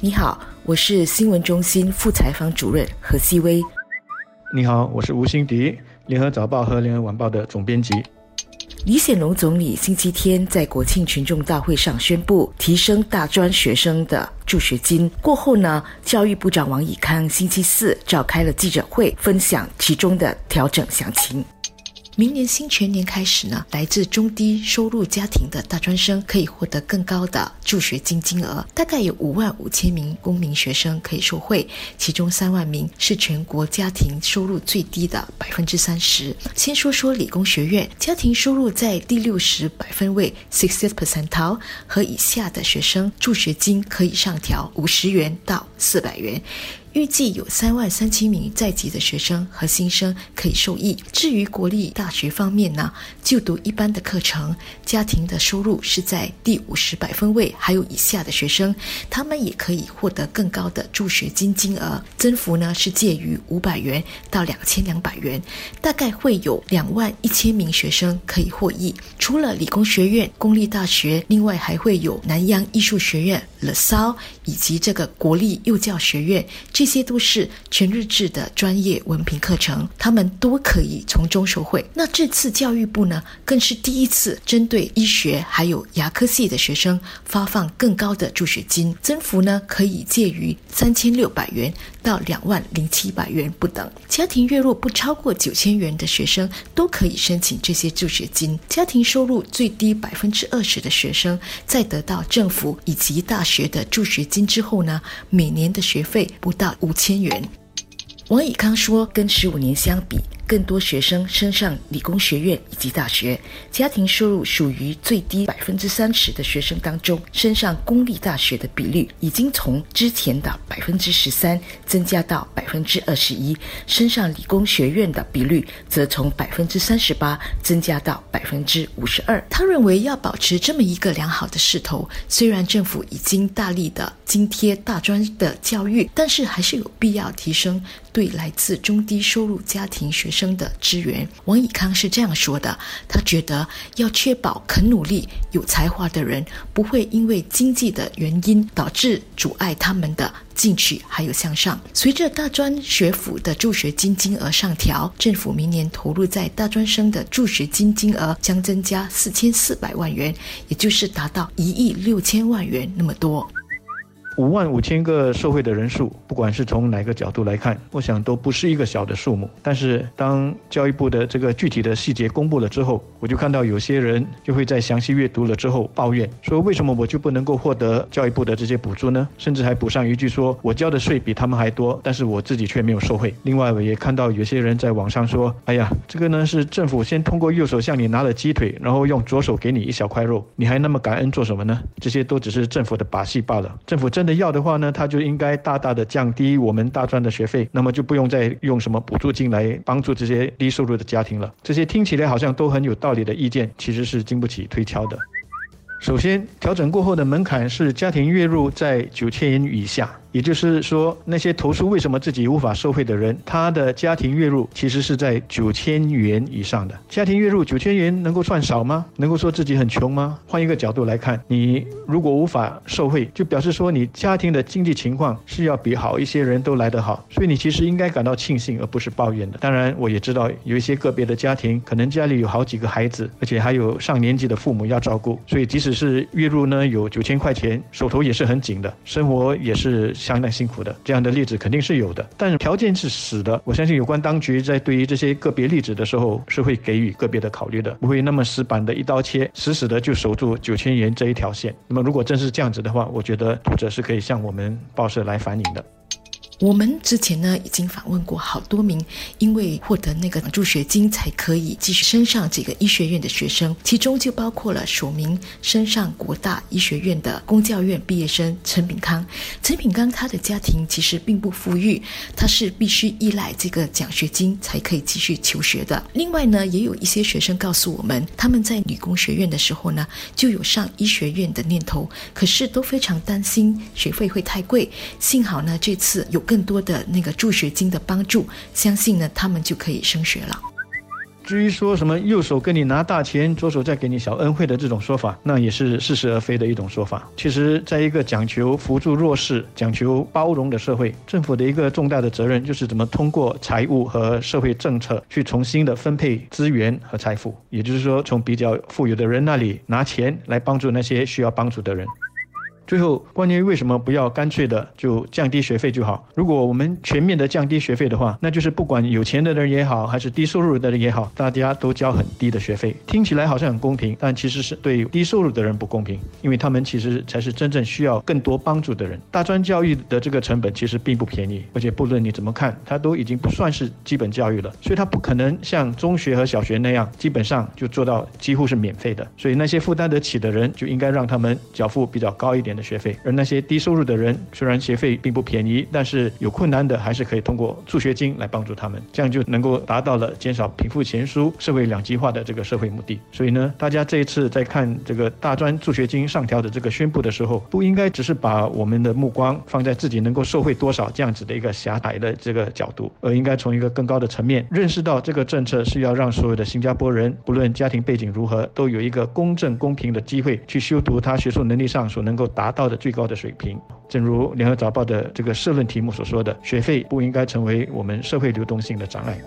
你好，我是新闻中心副采访主任何希薇。你好，我是吴欣迪，联合早报和联合晚报的总编辑。李显龙总理星期天在国庆群众大会上宣布提升大专学生的助学金。过后呢，教育部长王以康星期四召开了记者会，分享其中的调整详情。明年新全年开始呢，来自中低收入家庭的大专生可以获得更高的助学金金额，大概有五万五千名公民学生可以受惠，其中三万名是全国家庭收入最低的百分之三十。先说说理工学院，家庭收入在第六十百分位 （sixty percentile） 和以下的学生，助学金可以上调五十元到四百元。预计有三万三千名在籍的学生和新生可以受益。至于国立大学方面呢，就读一般的课程，家庭的收入是在第五十百分位还有以下的学生，他们也可以获得更高的助学金金额，增幅呢是介于五百元到两千两百元，大概会有两万一千名学生可以获益。除了理工学院、公立大学，另外还会有南洋艺术学院、乐骚以及这个国立幼教学院这。这些都是全日制的专业文凭课程，他们都可以从中受惠。那这次教育部呢，更是第一次针对医学还有牙科系的学生发放更高的助学金，增幅呢可以介于三千六百元到两万零七百元不等。家庭月入不超过九千元的学生都可以申请这些助学金。家庭收入最低百分之二十的学生，在得到政府以及大学的助学金之后呢，每年的学费不到。五千元，王以康说，跟十五年相比。更多学生升上理工学院以及大学，家庭收入属于最低百分之三十的学生当中，升上公立大学的比率已经从之前的百分之十三增加到百分之二十一，升上理工学院的比率则从百分之三十八增加到百分之五十二。他认为要保持这么一个良好的势头，虽然政府已经大力的津贴大专的教育，但是还是有必要提升对来自中低收入家庭学。生的支援，王以康是这样说的：他觉得要确保肯努力、有才华的人不会因为经济的原因导致阻碍他们的进取还有向上。随着大专学府的助学金金额上调，政府明年投入在大专生的助学金金额将增加四千四百万元，也就是达到一亿六千万元那么多。五万五千个受惠的人数，不管是从哪个角度来看，我想都不是一个小的数目。但是，当教育部的这个具体的细节公布了之后，我就看到有些人就会在详细阅读了之后抱怨说：“为什么我就不能够获得教育部的这些补助呢？”甚至还补上一句说：“我交的税比他们还多，但是我自己却没有受惠。”另外，我也看到有些人在网上说：“哎呀，这个呢是政府先通过右手向你拿了鸡腿，然后用左手给你一小块肉，你还那么感恩做什么呢？”这些都只是政府的把戏罢了。政府真。的药的话呢，它就应该大大的降低我们大专的学费，那么就不用再用什么补助金来帮助这些低收入的家庭了。这些听起来好像都很有道理的意见，其实是经不起推敲的。首先，调整过后的门槛是家庭月入在九千元以下。也就是说，那些投诉为什么自己无法受贿的人，他的家庭月入其实是在九千元以上的。家庭月入九千元能够算少吗？能够说自己很穷吗？换一个角度来看，你如果无法受贿，就表示说你家庭的经济情况是要比好一些人都来得好。所以你其实应该感到庆幸，而不是抱怨的。当然，我也知道有一些个别的家庭，可能家里有好几个孩子，而且还有上年纪的父母要照顾，所以即使是月入呢有九千块钱，手头也是很紧的，生活也是。相当辛苦的这样的例子肯定是有的，但条件是死的。我相信有关当局在对于这些个别例子的时候是会给予个别的考虑的，不会那么死板的一刀切，死死的就守住九千元这一条线。那么如果真是这样子的话，我觉得读者是可以向我们报社来反映的。我们之前呢已经访问过好多名因为获得那个助学金才可以继续升上这个医学院的学生，其中就包括了首名升上国大医学院的公教院毕业生陈炳康。陈炳康他的家庭其实并不富裕，他是必须依赖这个奖学金才可以继续求学的。另外呢，也有一些学生告诉我们，他们在理工学院的时候呢就有上医学院的念头，可是都非常担心学费会太贵。幸好呢，这次有更多的那个助学金的帮助，相信呢他们就可以升学了。至于说什么右手跟你拿大钱，左手再给你小恩惠的这种说法，那也是似是而非的一种说法。其实，在一个讲求扶助弱势、讲求包容的社会，政府的一个重大的责任就是怎么通过财务和社会政策去重新的分配资源和财富，也就是说，从比较富有的人那里拿钱来帮助那些需要帮助的人。最后，关于为什么不要干脆的就降低学费就好？如果我们全面的降低学费的话，那就是不管有钱的人也好，还是低收入的人也好，大家都交很低的学费。听起来好像很公平，但其实是对低收入的人不公平，因为他们其实才是真正需要更多帮助的人。大专教育的这个成本其实并不便宜，而且不论你怎么看，它都已经不算是基本教育了，所以它不可能像中学和小学那样，基本上就做到几乎是免费的。所以那些负担得起的人，就应该让他们缴付比较高一点。的学费，而那些低收入的人，虽然学费并不便宜，但是有困难的还是可以通过助学金来帮助他们，这样就能够达到了减少贫富悬殊、社会两极化的这个社会目的。所以呢，大家这一次在看这个大专助学金上调的这个宣布的时候，不应该只是把我们的目光放在自己能够受惠多少这样子的一个狭窄的这个角度，而应该从一个更高的层面认识到这个政策是要让所有的新加坡人，不论家庭背景如何，都有一个公正公平的机会去修读他学术能力上所能够达。达到的最高的水平，正如联合早报的这个社论题目所说的，学费不应该成为我们社会流动性的障碍。